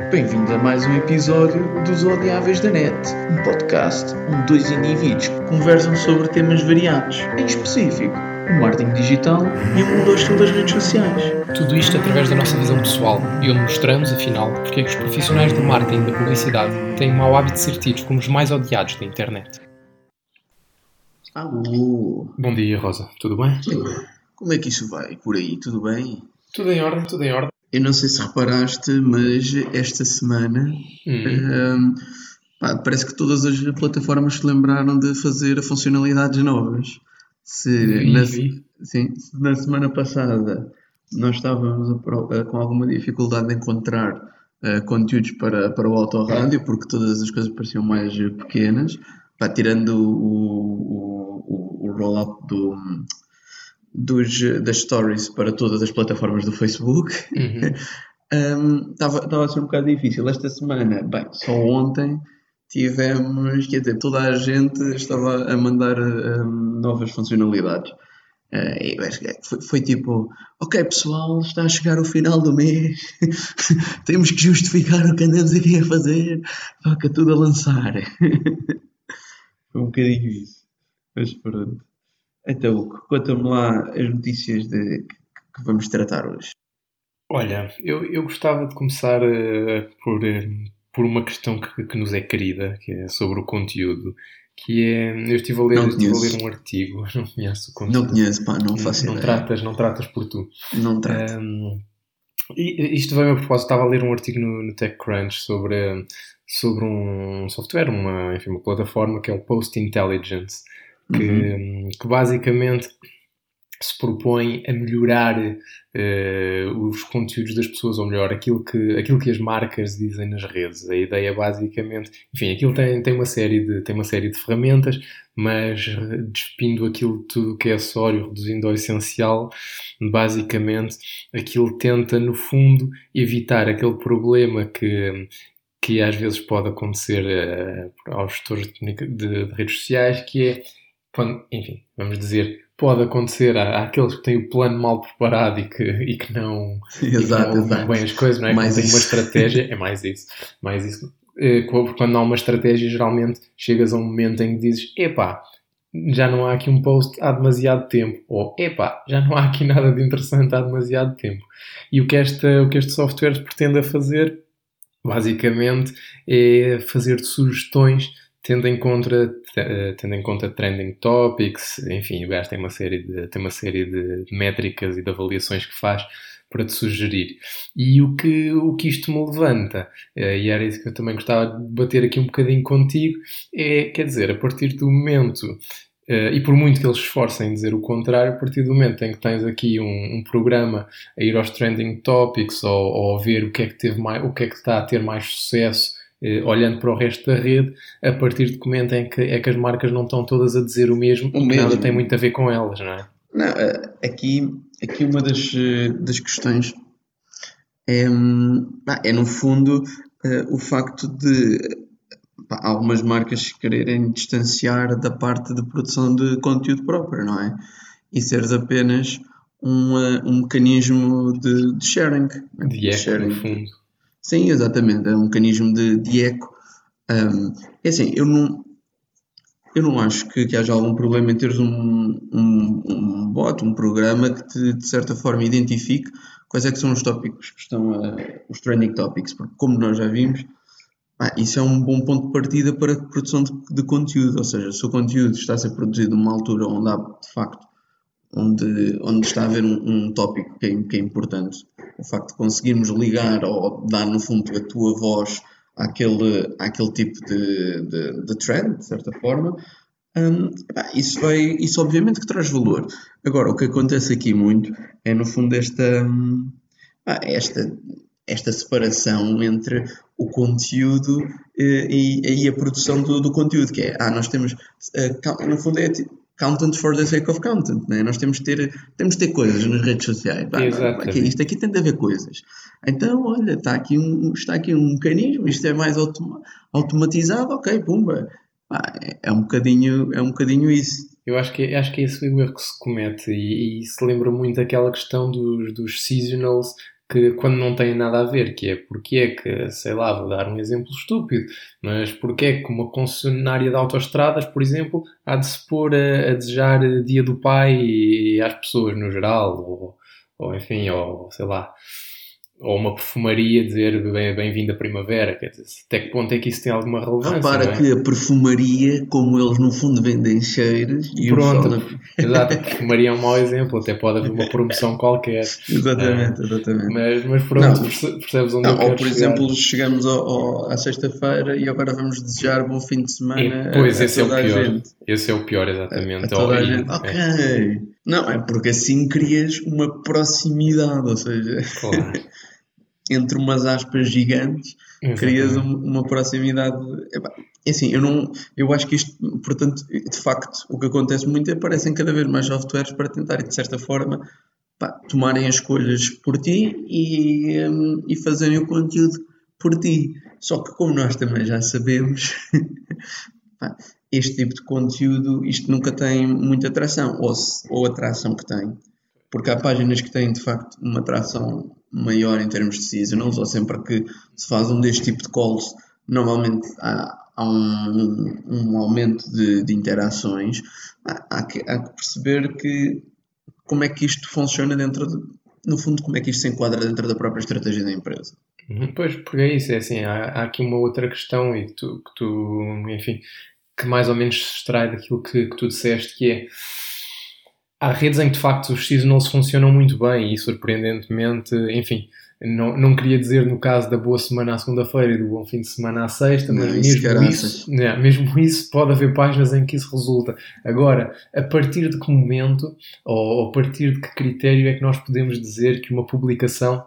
Bem-vindo a mais um episódio dos Odiáveis da Net, um podcast onde dois indivíduos conversam sobre temas variados, em específico, o marketing digital e o mundo hostil das redes sociais. Tudo isto através da nossa visão pessoal e onde mostramos, afinal, porque é que os profissionais do marketing e da publicidade têm o mau hábito de ser tidos como os mais odiados da internet. Alô! Bom dia, Rosa. Tudo bem? Como é que isso vai por aí? Tudo bem? Tudo em ordem, tudo em ordem. Eu não sei se reparaste, mas esta semana Hum. hum, pá, parece que todas as plataformas se lembraram de fazer funcionalidades novas. Se na, sim, se na semana passada nós estávamos a a- com alguma dificuldade de encontrar eh, conteúdos para, para o autorrádio, porque todas as coisas pareciam mais eh, pequenas, pá, tirando o, o, o, o rollout do, dos, eh, das stories para todas as plataformas do Facebook. Uhum. Estava estava a ser um bocado difícil. Esta semana, bem, só ontem tivemos, quer dizer, toda a gente estava a mandar hum, novas funcionalidades. Que foi, foi tipo, ok pessoal, está a chegar o final do mês, temos que justificar o que andamos aqui a fazer, toca tudo a lançar. foi um bocadinho isso. Mas pronto. Então, Hugo, conta-me lá as notícias de, que, que vamos tratar hoje. Olha, eu, eu gostava de começar eh, por, eh, por uma questão que, que nos é querida, que é sobre o conteúdo, que é, eu estive a ler, Não estive a ler um artigo, não conheço o conteúdo. Não conheço, pá, não faço não ideia. tratas, não tratas por tu. Não trato. Um, isto veio a propósito, estava a ler um artigo no, no TechCrunch sobre, sobre um software, uma, enfim, uma plataforma que é o Post Intelligence, que, Uhum. que basicamente se propõe a melhorar eh, os conteúdos das pessoas, ou melhor, aquilo que, aquilo que as marcas dizem nas redes. A ideia basicamente, enfim, aquilo tem, tem, uma, série de, tem uma série de ferramentas, mas eh, despindo aquilo tudo que é acessório, reduzindo ao essencial, basicamente aquilo tenta, no fundo, evitar aquele problema que, que às vezes pode acontecer eh, aos gestores de, de- de redes sociais, que é, quando, enfim, vamos dizer, pode acontecer há, há aqueles que têm o plano mal preparado e que, e que não, e que Exato, não bem as coisas, não é? Mais Quando uma estratégia, é mais isso, mais isso. Eh, Quando há uma estratégia, geralmente chegas a um momento em que dizes, epá, já não há aqui um post há demasiado tempo, ou epá, já não há aqui nada de interessante há demasiado tempo. E o que, esta, o que este software pretende fazer, basicamente, é fazer sugestões tendo em conta, eh, tendo em conta trending topics, enfim, o gajo tem uma série de, tem uma série de métricas e de avaliações que faz para te sugerir. E o que, o que isto me levanta, eh, e era isso que eu também gostava de bater aqui um bocadinho contigo, é, quer dizer, a partir do momento, eh, e por muito que eles esforcem em dizer o contrário, a partir do momento em que tens aqui um, um programa a ir aos trending topics ou, ou a ver o que é que teve mais, o que é que está a ter mais sucesso, eh, olhando para o resto da rede, a partir de que momento em que é que as marcas não estão todas a dizer o mesmo, O que nada mesmo. tem muito a ver com elas, não é? Não, eh, aqui, aqui uma das, eh, das questões é, hum, é no fundo eh, o facto de pá, algumas marcas quererem distanciar da parte de produção de conteúdo próprio, não é? E seres apenas um, um mecanismo de, de sharing. De eco, sharing. no fundo. Sim, exatamente, é um mecanismo de, de eco. Hum, é assim, eu não, eu não acho que, que haja algum problema em teres um, um, um bot, um programa que te, de certa forma identifique quais é que são os tópicos que estão, a, os trending topics, porque como nós já vimos, pá, isso é um bom ponto de partida para a produção de, de conteúdo, ou seja, se o conteúdo está a ser produzido numa altura onde há, de facto, onde, onde está a haver um, um tópico que é, que é importante, o facto de conseguirmos ligar ou dar, no fundo, a tua voz àquele, àquele tipo de, de, de trend, de certa forma, pá, isso, vai, isso obviamente que traz valor. Agora, o que acontece aqui muito é, no fundo, esta, hum, esta, esta separação entre o conteúdo eh, e, e a produção do, do conteúdo, que é, ah, nós temos, eh, no fundo é content for the sake of content, né? nós temos de ter, temos de ter coisas nas redes sociais, Pá, aqui- isto aqui tem de haver coisas. Então, olha, está aqui um, está aqui um mecanismo, isto é mais automa- automatizado, ok, pumba. Pá, é, é um bocadinho, é um bocadinho isso. Eu acho que, acho que é esse o erro que se comete e, e se lembra muito daquela questão dos, dos seasonals que quando não têm nada a ver, que é porque é que, sei lá, vou dar um exemplo estúpido, mas porque é que uma concessionária de autoestradas, por exemplo, há de se pôr a, a desejar dia do pai às pessoas no geral, ou, ou enfim, ou sei lá, ou uma perfumaria dizer bem-vindo à primavera, quer dizer, até que ponto é que isso tem alguma relevância? Repara é? que a perfumaria, como eles no fundo vendem cheiros, e Pronto, o exato, a perfumaria é um mau exemplo, até pode haver uma promoção qualquer. exatamente, é? exatamente. Mas, mas pronto, não, percebes onde não, eu quero Ou por chegar. exemplo, chegamos ao, ao, à sexta-feira e agora vamos desejar bom fim de semana e, pois, a, esse é o pior. gente. Esse é o pior, exatamente. A, a gente. Ok. É. Não, é porque assim crias uma proximidade, ou seja... Claro. entre umas aspas gigantes, Exatamente. crias um, uma proximidade. É assim, eu não. Eu acho que isto, portanto, de facto, o que acontece muito é que aparecem cada vez mais softwares para tentarem, de certa forma, pá, tomarem as escolhas por ti e, um, e fazerem o conteúdo por ti. Só que, como nós também já sabemos, pá, este tipo de conteúdo, isto nunca tem muita atração, ou, se, ou a atração que tem. Porque há páginas que têm, de facto, uma atração maior em termos de seasonals, ou sempre que se faz um deste tipo de calls, normalmente há, há um, um, aumento de, de interações. Há, há, que, há, que, perceber que como é que isto funciona dentro de, no fundo, como é que isto se enquadra dentro da própria estratégia da empresa. Uhum, pois, porque é isso, é assim, há, há aqui uma outra questão e tu, que tu, enfim, que mais ou menos se extrai daquilo que, que tu disseste, que é há redes em que de facto os seasonals funcionam muito bem e surpreendentemente, enfim, não, não queria dizer no caso da boa semana à segunda-feira e do bom fim de semana à sexta, mas não, mesmo, isso, não, né, mesmo isso pode haver páginas em que isso resulta. Agora, a partir de que momento ou a partir de que critério é que nós podemos dizer que uma publicação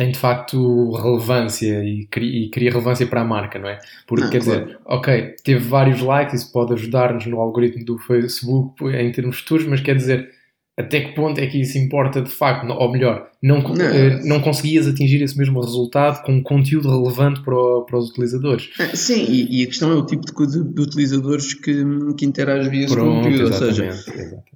tem de facto relevância e cria, e cria, relevância para a marca, não é? Porque, não, quer claro. dizer, ok, teve vários likes, isso pode ajudar-nos no algoritmo do Facebook em termos futuros, mas quer dizer, até que ponto é que isso importa de facto? Ou melhor, não, não. Eh, não conseguias atingir esse mesmo resultado com conteúdo relevante para, o, para os utilizadores? É, sim, e, e, a questão é o tipo de, de, de utilizadores que, que interage via esse conteúdo, ou seja,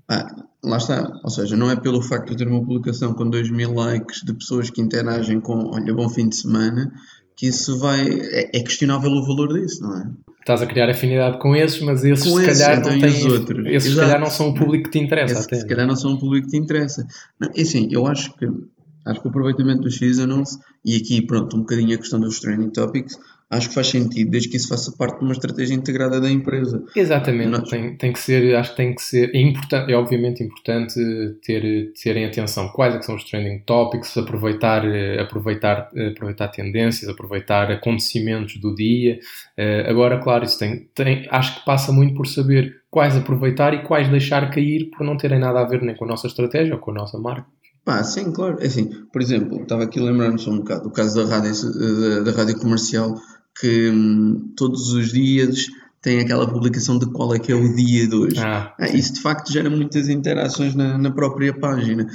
ah, lá está, ou seja, não é pelo facto de ter uma publicação com 2 mil likes de pessoas que interagem com, olha, bom fim de semana, que isso vai, é, é questionável o valor disso, não é? estás a criar afinidade com esses, mas esses com se esses, calhar então não têm. Outros. Esses se calhar não são o público que te interessa. Esses, se calhar não são o público que te interessa. Não, assim, eu acho que acho que o aproveitamento dos seasonals e aqui pronto um bocadinho a questão dos trending topics acho que faz sentido, desde que isso faça parte de uma estratégia integrada da empresa. Exatamente, Nós... tem, tem que ser, acho que tem que ser, é, importante, é obviamente importante ter, terem atenção quais é são os trending topics, aproveitar, aproveitar, aproveitar tendências, aproveitar acontecimentos do dia. Eh, agora, claro, isso tem, tem, acho que passa muito por saber quais aproveitar e quais deixar cair por não terem nada a ver nem com a nossa estratégia ou com a nossa marca. Pá, sim, claro. É assim, por exemplo, estava aqui lembrando só um bocado do caso da rádio, da, da rádio comercial que hum, todos os dias tem aquela publicação de qual é que é o dia de hoje. Ah, ah, isso de facto gera muitas interações na, na, própria página.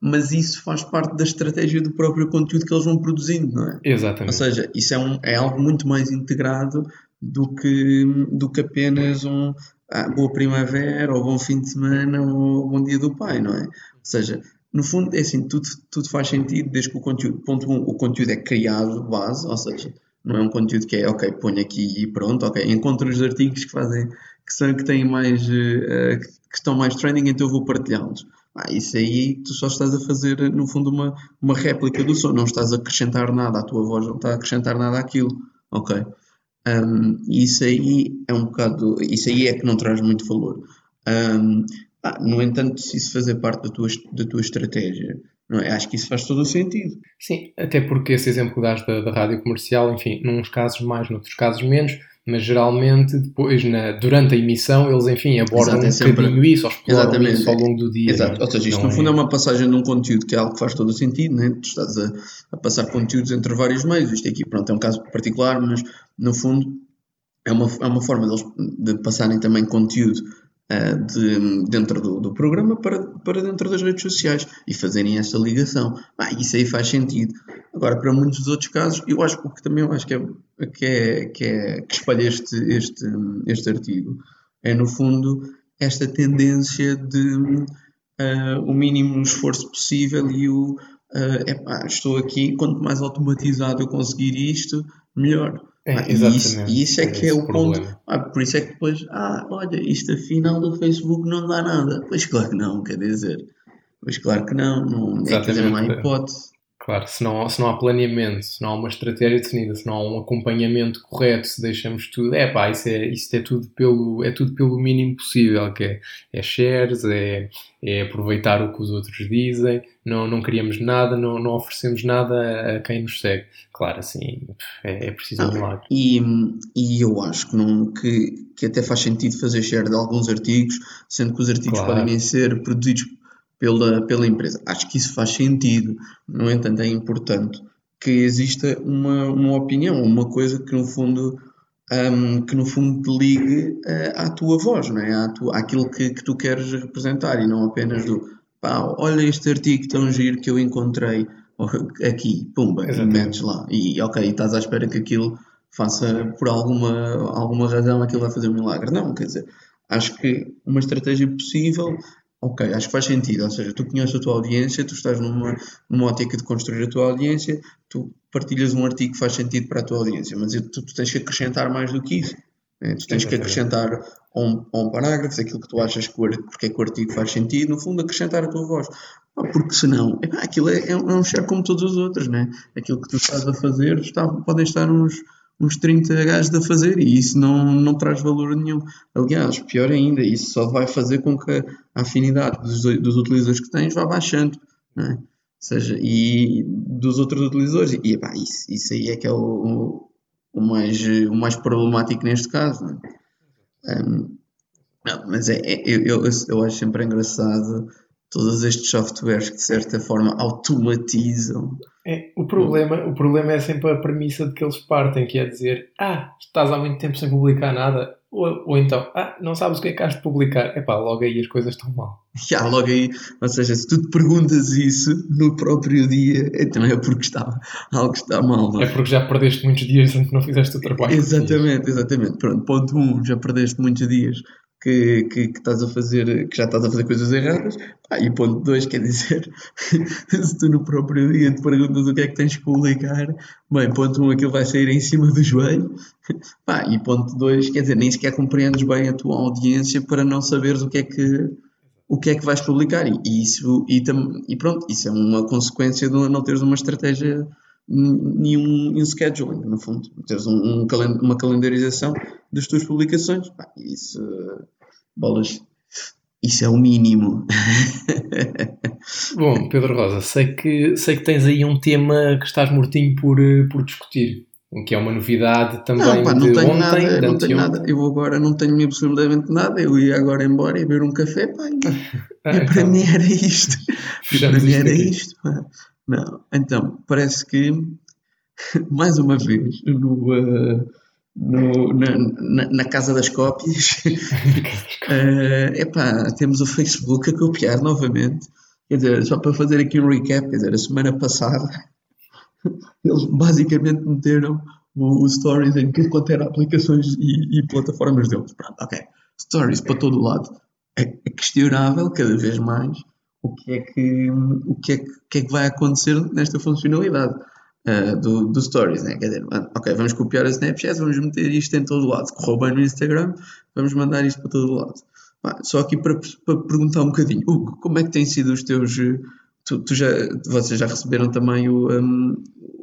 Mas isso faz parte da estratégia do próprio conteúdo que eles vão produzindo, não é? Exatamente. Ou seja, isso é, um, é algo muito mais integrado do que, do que apenas um ah, boa primavera, ou bom fim de semana, ou bom dia do pai, não é? Ou seja, no fundo, é assim, tudo, tudo faz sentido desde que o conteúdo, ponto um, o conteúdo é criado, base, ou seja, não é um conteúdo que é, ok, ponho aqui e pronto, ok, encontro os artigos que fazem, que, são, que têm mais, uh, que estão mais trending, então eu vou partilhá-los. Ah, isso aí tu só estás a fazer, no fundo, uma, uma réplica do som, não estás a acrescentar nada, a tua voz não está a acrescentar nada àquilo, ok? Um, isso aí é um bocado, isso aí é que não traz muito valor. Um, ah, no entanto, se isso fazer parte da tua, da tua estratégia, não é? Acho que isso faz todo o sentido. Sim, até porque esse exemplo que dás da, da rádio comercial, enfim, nos casos mais, noutros casos menos, mas geralmente depois, na, durante a emissão, eles, enfim, abordam Exato, é um sempre... bocadinho isso, ou exploram Exatamente. isso ao longo do dia. Exato, ou seja, isto no é... fundo é uma passagem de um conteúdo que é algo que faz todo o sentido, né? tu estás a, a passar conteúdos entre vários meios, isto aqui, pronto, é um caso particular, mas no fundo é uma, é uma forma deles de passarem também conteúdo uh, de, dentro do, do, programa para, para dentro das redes sociais e fazerem essa ligação. Ah, isso aí faz sentido. Agora, para muitos dos outros casos, eu acho que também eu acho que é que, é, que, é, que espalha este, este, este artigo é, no fundo, esta tendência de uh, o mínimo esforço possível e o, uh, epá, estou aqui, quanto mais automatizado eu conseguir isto, melhor. É, exatamente. isso, isso é É que é esse o o ponto. problema. Ah, por isso é que depois, ah, olha, isto afinal do Facebook não dá nada. Pois claro que não, quer dizer. Pois claro que não, não é, quer dizer, não há Exatamente. hipótese. Claro, se não, se não há planeamento, se não há uma estratégia definida, se não há um acompanhamento correto, se deixamos tudo, é pá, isso é, isso é tudo pelo, é tudo pelo mínimo possível, que é, é shares, é, é aproveitar o que os outros dizem, não, não criamos nada, não, não oferecemos nada a, quem nos segue. Claro, assim, é, é preciso um Ah, milagre. E, e eu acho que, não, que, que até faz sentido fazer share de alguns artigos, sendo que os artigos Claro. podem ser produzidos pela, pela empresa. Acho que isso faz sentido. No entanto, é importante que exista uma, uma opinião, uma coisa que no fundo, hum, que no fundo te ligue eh, à tua voz, não é? à tua, àquilo que, que tu queres representar e não apenas do pá, olha este artigo tão giro que eu encontrei aqui, pumba, e Exatamente. metes lá. E ok, estás à espera que aquilo faça, por alguma, alguma razão, aquilo vai fazer um milagre. Não, quer dizer, acho que uma estratégia possível, ok, acho que faz sentido. Ou seja, tu conheces a tua audiência, tu estás numa, numa ótica de construir a tua audiência, tu partilhas um artigo que faz sentido para a tua audiência, mas tu, tu tens que acrescentar mais do que isso. né? Tu tens que acrescentar a um, a um parágrafo aquilo que tu achas que porque é que o artigo faz sentido, no fundo, acrescentar a tua voz. Porque senão, epá, aquilo é, é um é um share como todos os outros, né? Aquilo que tu estás a fazer, está, podem estar uns, uns 30 gajos a fazer e isso não, não traz valor nenhum. Aliás, pior ainda, isso só vai fazer com que a afinidade dos, dos utilizadores que tens vá baixando, né? Ou seja, e dos outros utilizadores. E epá, isso, isso aí é que é o, o, o mais, o mais problemático neste caso, né? Um, não, mas é, é- eu, eu, eu acho sempre engraçado todos estes softwares que de certa forma automatizam. É, o, problema, o problema é sempre a premissa de que eles partem, que é dizer, ah, estás há muito tempo sem publicar nada, ou, ou então, ah, não sabes o que é que has de publicar. Epá, logo aí as coisas estão mal. Há logo aí, ou seja, se tu te perguntas isso no próprio dia, então é porque está, algo está mal, não É é? porque já perdeste muitos dias em que não fizeste o trabalho. Exatamente, exatamente. Pronto, ponto um, já perdeste muitos dias que, que, que estás a fazer, que já estás a fazer coisas erradas. Ah, e ponto dois, quer dizer, se tu no próprio dia te perguntas o que é que tens que publicar, bem, ponto um, aquilo vai sair em cima do joelho. Pá, e ponto dois, quer dizer, nem sequer compreendes bem a tua audiência para não saberes o que é que, o que é que vais publicar. E, isso, e, tam- e pronto, isso é uma consequência de não teres uma estratégia e um, scheduling, no fundo. Teres um, um uma calendarização das tuas publicações. Pá, isso, bolas, isso é o mínimo. Bom, Pedro Rosa, sei que, sei que tens aí um tema que estás mortinho por, eh, por discutir, que é uma novidade também Não, pá, não de tenho ontem, nada, não tenho nada. Eu agora, não tenho absolutamente nada. Eu ia agora embora e beber um café, pá, e, Ah, e para então, mim era isto. E para fechamos mim era aqui. isto. pá. Não, então, parece que, mais uma vez, no, eh, no- na, na- casa das cópias, eh, epá, temos o Facebook a copiar novamente. Quer dizer, só para fazer aqui um recap, quer dizer, a semana passada eles basicamente meteram o, o Stories em tudo quanto era aplicações e, e plataformas deles. Pronto, ok. Stories para todo o lado. É, é questionável cada vez mais o que é que, o que, é que, o que é que vai acontecer nesta funcionalidade ah, do, do Stories. Né? Quer dizer, ok, vamos copiar a Snapchat, vamos meter isto em todo o lado. Correu bem no Instagram, vamos mandar isto para todo o lado. Só aqui para, para perguntar um bocadinho, Hugo, como é que têm sido os teus. eh, Tu, tu já, vocês já receberam também o, um,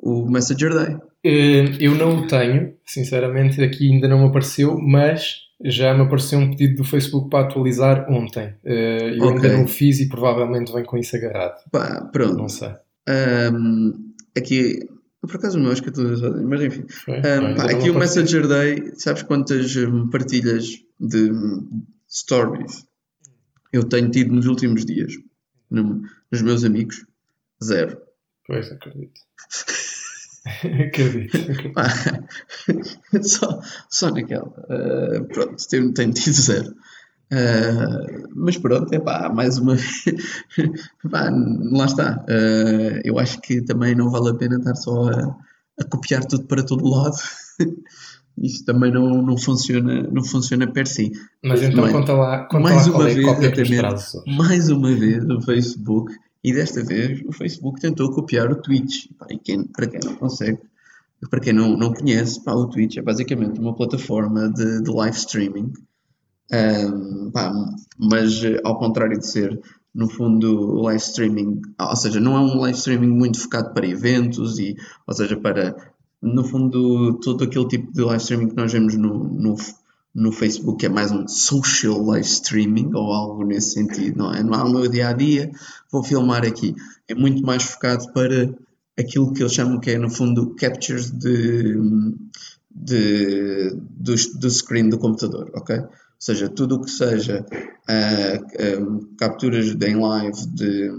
o Messenger Day? Eh, Eu não o tenho, sinceramente, aqui ainda não me apareceu, mas já me apareceu um pedido do Facebook para atualizar ontem. Eu Ok. ainda não o fiz e provavelmente vem com isso agarrado. Pá, pronto. Não sei. Um, aqui, por acaso o meu acho que é tudo sozinho, mas enfim. Foi? Um, Não, ainda pá, não aqui o. Messenger Day, sabes quantas hum, partilhas de hum, stories eu tenho tido nos últimos dias no- nos meus amigos? Zero. Pois, acredito. acredito. acredito. Só, só naquela. Uh, pronto, tenho, tenho tido zero. Uh, mas pronto, é pá, mais uma vez. pá, lá está. Uh, eu acho que também não vale a pena estar só a, a copiar tudo para todo lado. Isso também não, não, funciona, não funciona per si. Mas então conta lá, conta mais lá uma é vez, exatamente. Mais uma vez, o Facebook E desta vez o Facebook tentou copiar o Twitch. Pá, e quem, para quem não consegue, para quem não, não conhece, pá, o Twitch é basicamente uma plataforma de, de live streaming. Pá, mas ao contrário de ser, no fundo, live streaming, ou seja, não é um live streaming muito focado para eventos, e, ou seja, para, no fundo, todo aquele tipo de live streaming que nós vemos no, no no Facebook é mais um social live streaming ou algo nesse sentido, não é? Não há o meu dia a dia, vou filmar aqui. É muito mais focado para aquilo que eles chamam que é, no fundo, captures de, de, do, do screen do computador, ok? Seja, tudo o que seja uh, um, capturas em live de,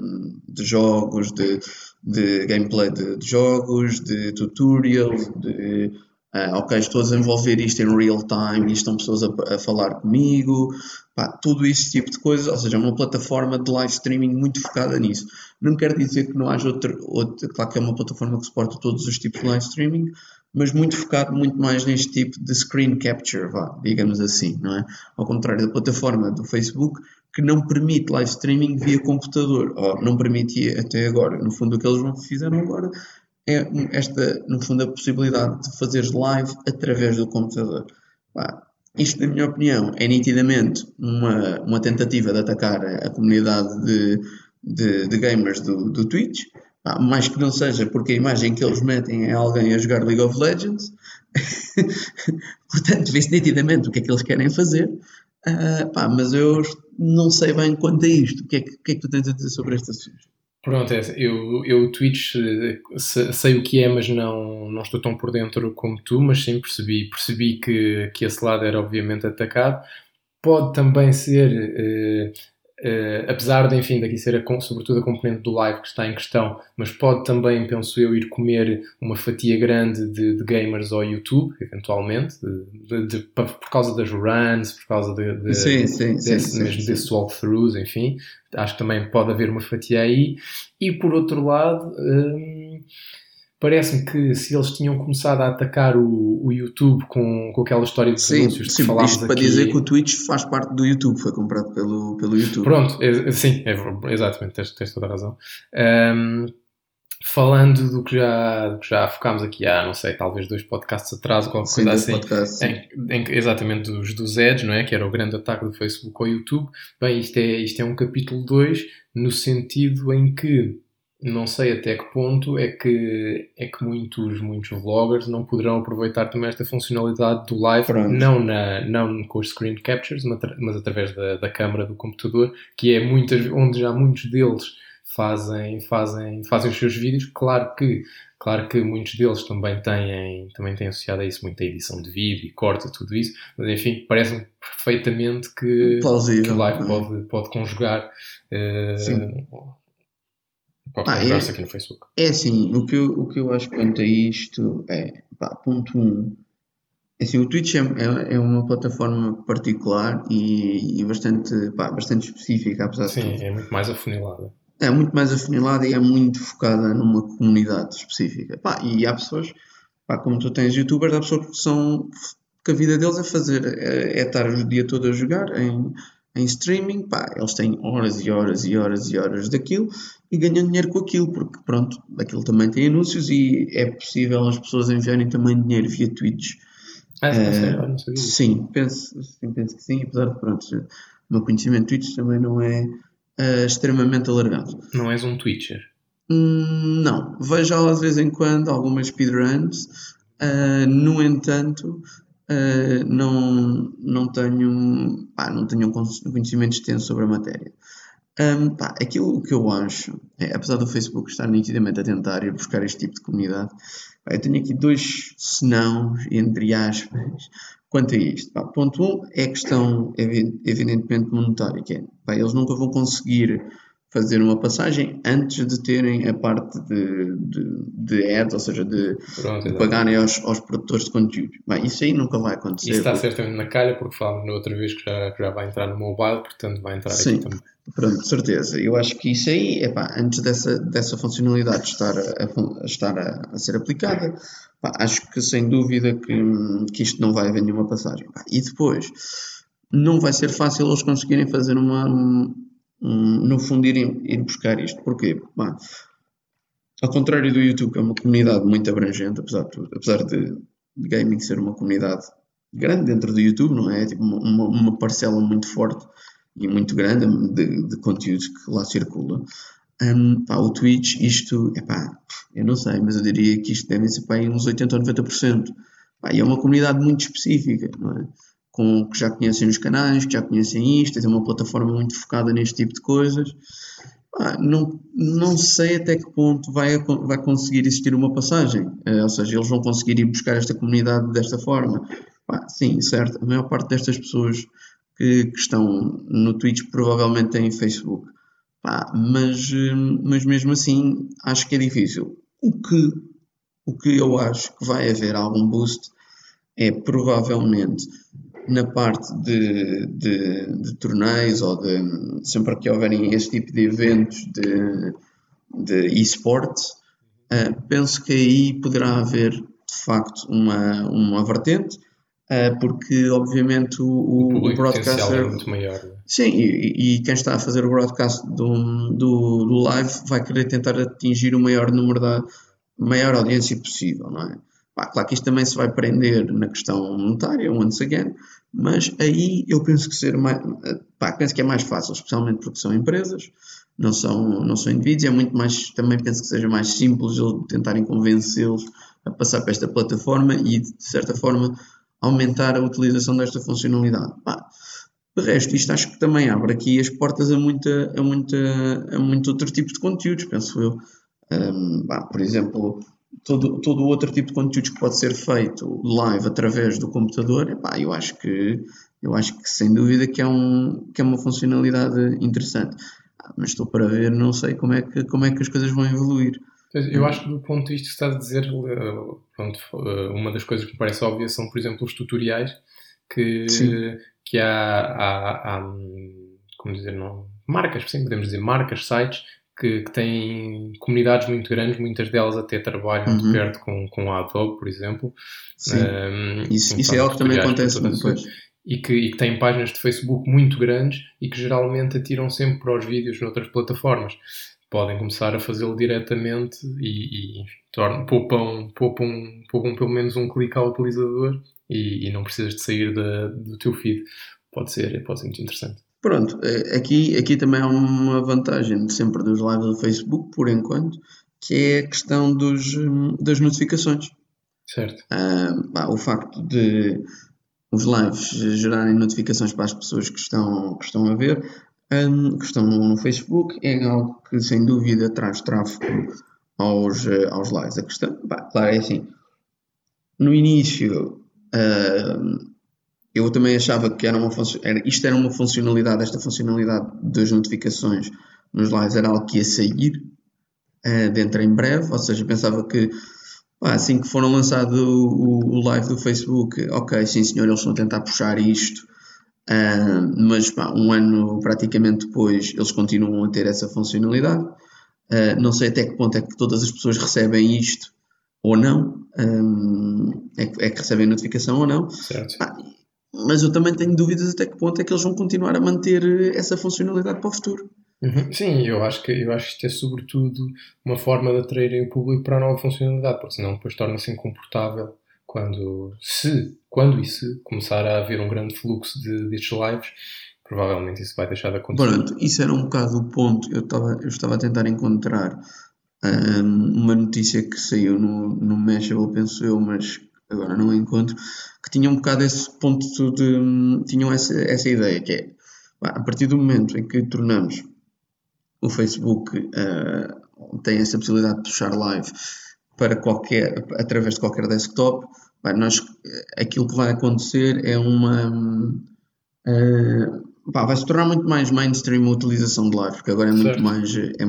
de jogos, de, de gameplay de, de jogos, de tutorials, de Uh, ok, estou a desenvolver isto em real time e estão pessoas a, a falar comigo, pá, tudo esse tipo de coisas, ou seja, é uma plataforma de live streaming muito focada nisso. Não quer dizer que não haja outra, outra, claro que é uma plataforma que suporta todos os tipos de live streaming, mas muito focado muito mais neste tipo de screen capture, vá, digamos assim, não é? Ao contrário da plataforma do Facebook, que não permite live streaming via computador, ou não permitia até agora. No fundo, o que eles fizeram agora é esta, no fundo, a possibilidade de fazeres live através do computador. isto, na minha opinião, é nitidamente uma, uma tentativa de atacar a, comunidade de, de, de gamers do, do Twitch, mais que não seja porque a imagem que eles metem é alguém a jogar League of Legends. Portanto, vê-se nitidamente o que é que eles querem fazer. Uh, pá, mas eu não sei bem quanto a isto. O que é que, que, é que tu tens a dizer sobre esta assunto? Pronto, é, eu, eu Twitch sei o que é, mas não, não estou tão por dentro como tu, mas sim percebi, percebi que, que esse lado era obviamente atacado. Pode também ser Uh, apesar de, enfim, daqui ser a, sobretudo a componente do live que está em questão, mas pode também, penso eu, ir comer uma fatia grande de, de gamers ao YouTube, eventualmente, de, de, por causa das runs, por causa de, sim, sim, desse, sim, mesmo desses walkthroughs, enfim, acho que também pode haver uma fatia aí. E por outro lado, hum, parece-me que se eles tinham começado a atacar o, o YouTube com, com aquela história de sim, anúncios sim, que falámos isto para aqui... dizer que o Twitch faz parte do YouTube, foi comprado pelo, pelo YouTube. Pronto, é, sim, é, exatamente, tens, tens, toda a razão. Um, falando do que, já, do que já focámos aqui há, não sei, talvez dois podcasts atrás, ou qualquer Sim, coisa assim, podcasts, em, em, exatamente dos, dos ads, não é? Que era o grande ataque do Facebook ao YouTube. Bem, isto é, isto é um capítulo 2 no sentido em que não sei até que ponto é que, é que muitos, muitos vloggers não poderão aproveitar também esta funcionalidade do live, não, na, não com os screen captures, mas, mas através da, da câmara do computador, que é muitas, onde já muitos deles fazem, fazem, fazem os seus vídeos. Claro que, claro que muitos deles também têm, também têm associado a isso muita edição de vídeo e corta tudo isso, mas enfim, parece-me perfeitamente que, Plausível, que o live é? pode, pode conjugar. Uh, Pode Ah, conjugar-se é- aqui no Facebook. É assim, o que eu, o que eu acho quanto a isto é, pá, ponto 1, um, é assim, o Twitch é, é, é uma plataforma particular e, e bastante, pá, bastante específica, apesar de Sim, é muito mais afunilada. É muito mais afunilada e é muito focada numa comunidade específica. Pá, e há pessoas, pá, como tu tens youtubers, há pessoas que são que a vida deles é fazer, é, é estar o dia todo a jogar em, em streaming, pá, eles têm horas e horas e horas e horas daquilo e ganham dinheiro com aquilo, porque pronto, aquilo também tem anúncios e é possível as pessoas enviarem também dinheiro via Twitch. Ah, não sabia. Sim, penso, sim, penso que sim, apesar de pronto, o meu conhecimento de Twitch também não é eh, extremamente alargado. Não és um Twitcher. Hum, não, vejo de vez em quando algumas speedruns, ah, no entanto, ah, não, não tenho, pá, não tenho um con- conhecimento extenso sobre a matéria. Hum, pá, aquilo que eu acho, é, apesar do Facebook estar nitidamente a tentar ir buscar este tipo de comunidade, pá, eu tenho aqui dois senãos, entre aspas, quanto a isto. Pá, ponto 1 um é a questão, evi- evidentemente, monetária, que é, pá, eles nunca vão conseguir fazer uma passagem antes de terem a parte de, de, de ads, ou seja, de, Pronto, de pagarem aos, aos produtores de conteúdo. Bem, isso aí nunca vai acontecer. Isso está porque- certamente na calha, porque falámos na outra vez que já, que já vai entrar no mobile, portanto vai entrar Sim. aqui também. Pronto, certeza. Eu acho que isso aí, epá, antes dessa, dessa funcionalidade estar, a, a estar a, a ser aplicada, pá, acho que sem dúvida que, que isto não vai haver nenhuma passagem. pá. E depois, não vai ser fácil eles conseguirem fazer uma, um, no fundo, ir, ir buscar isto. Porquê? Bah, ao contrário do YouTube, que é uma comunidade muito abrangente, apesar de, apesar de gaming ser uma comunidade grande dentro do YouTube, não é? é tipo uma, uma parcela muito forte e muito grande de, de conteúdos que lá circula. Um, pá, o Twitch, isto, epá, eu não sei, mas eu diria que isto deve ser pá, uns 80 ou 90%. Pá, e é uma comunidade muito específica, não é? Com, que já conhecem os canais, que já conhecem isto, é uma plataforma muito focada neste tipo de coisas. Pá, não, não sei até que ponto vai, vai conseguir existir uma passagem, uh, ou seja, eles vão conseguir ir buscar esta comunidade desta forma. Pá, sim, certo, a maior parte destas pessoas que, que estão no Twitch provavelmente têm Facebook. Mas, mas mesmo assim acho que é difícil. O que, o que eu acho que vai haver algum boost é provavelmente na parte de, de, de torneios ou de sempre que houverem esse tipo de eventos de, de esportes, uh, penso que aí poderá haver de facto uma, uma vertente Uh, porque obviamente o, o, o broadcaster é muito maior. Né? Sim, e, e, quem está a fazer o broadcast do, do, do, live vai querer tentar atingir o maior número da maior audiência possível, não é? Pá, claro que isto também se vai prender na questão monetária, once again, mas aí eu penso que ser mais, pá, penso que é mais fácil, especialmente porque são empresas, não são, não são indivíduos, é muito mais, também penso que seja mais simples eles tentarem convencê-los a passar para esta plataforma e de certa forma aumentar a utilização desta funcionalidade. Pá, de resto, isto acho que também abre aqui as portas a, muita, a, muita, a muito outro tipo de conteúdos, penso eu. Um, pá, por exemplo, todo, todo outro tipo de conteúdos que pode ser feito live através do computador, epá, eu acho que eu acho que sem dúvida que é, um, que é uma funcionalidade interessante. Ah, mas estou para ver, não sei como é que, como é que as coisas vão evoluir. Eu acho que do ponto de vista que estás a dizer, eh, pronto, eh, uma das coisas que me parece óbvia são, por exemplo, os tutoriais que, que há, há, há, como dizer, não, marcas, sim, podemos dizer marcas, sites que, que, têm comunidades muito grandes, muitas delas até trabalham uhum. de perto com, com a Adobe, por exemplo. Sim. Um, isso, isso é algo que também acontece depois. E que, e que têm páginas de Facebook muito grandes e que geralmente atiram sempre para os vídeos noutras plataformas podem começar a fazê-lo diretamente e, e tornam, poupam, poupam, poupam pelo menos um clique ao utilizador e, e não precisas de sair da, do teu feed. Pode ser, pode ser muito interessante. Pronto, é, aqui, aqui também há uma vantagem sempre dos lives do Facebook, por enquanto, que é a questão dos, das notificações. Certo. Ah, o facto de os lives gerarem notificações para as pessoas que estão, que estão a ver um, que estão no, Facebook, é algo que sem dúvida traz tráfego aos, uh, aos lives. A questão, claro, é assim, no início uh, eu também achava que era uma era, isto era uma funcionalidade, esta funcionalidade das notificações nos lives era algo que ia sair uh, dentro em breve, ou seja, pensava que assim que foram lançado o, o, live do Facebook, ok, sim senhor, eles estão a tentar puxar isto Uh, mas pá, um ano praticamente depois eles continuam a ter essa funcionalidade. Uh, não sei até que ponto é que todas as pessoas recebem isto ou não, um, é, que, é, que, recebem notificação ou não. Ah, mas eu também tenho dúvidas até que ponto é que eles vão continuar a manter essa funcionalidade para o futuro. Uhum. Sim, eu acho, que, eu acho que isto é sobretudo uma forma de atraírem o público para a nova funcionalidade, porque senão depois torna-se incomportável quando, se, quando e se começar a haver um grande fluxo de, destes lives, provavelmente isso vai deixar de acontecer. Pronto, isso era um bocado o ponto. Eu estava, eu estava a tentar encontrar um, uma notícia que saiu no, no Mashable, penso eu, mas agora não encontro, que tinha um bocado esse ponto de. tinham essa, essa ideia, que é a partir do momento em que tornamos o Facebook uh, tem essa possibilidade de puxar live para qualquer, através de qualquer desktop, Bem, nós, aquilo que vai acontecer é uma. Uh, pá, vai se tornar muito mais mainstream a utilização de live, porque agora é muito certo. mais. É,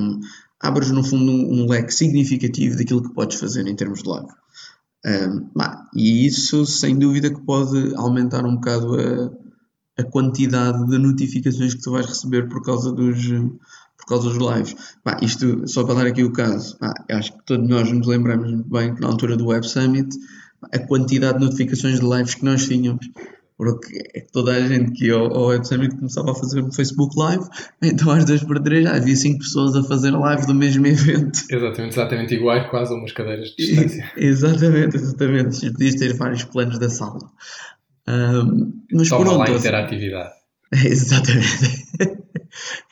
abres no fundo um, um, leque significativo daquilo que podes fazer em termos de live. Um, e isso, sem dúvida, que pode aumentar um bocado a, a quantidade de notificações que tu vais receber por causa dos, por causa dos lives. Bah, isto, só para dar aqui o caso, bah, acho que todos nós nos lembramos muito bem que na altura do Web Summit a quantidade de notificações de lives que nós tínhamos Porque é que toda a gente que ia ao, ao Web Summit começava a fazer um Facebook Live, então às duas por três já havia cinco pessoas a fazer live do mesmo evento. Exatamente, exatamente iguais, quase a umas cadeiras de distância. exatamente, exatamente. Podias ter vários planos da sala. Um, mas Toma pronto. lá a interatividade. Exatamente.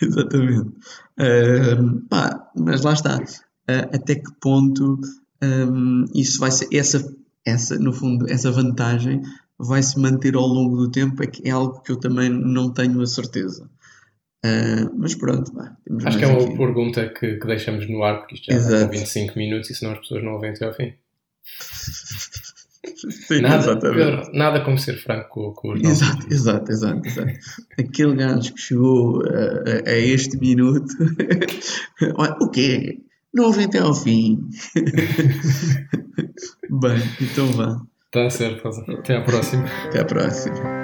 Exatamente. Ahm, pá, mas lá está. Ah, até que ponto ahm, isso vai ser. Essa, essa, no fundo, essa vantagem vai se manter ao longo do tempo é, que é algo que eu também não tenho a certeza. Ah, mas pronto, Acho que é uma aqui. pergunta que, que deixamos no ar, porque isto já Exato. são 25 minutos e senão as pessoas não ouvem até ao fim. Sim, Nada, exatamente. Pedro, nada como ser franco com, os nossos Exato, exato, exato, exato. Aquele gajo que chegou a, a- a este minuto, o quê? Não ouvi até ao fim. Bem, então vá. Está certo, até à próxima. Até à próxima.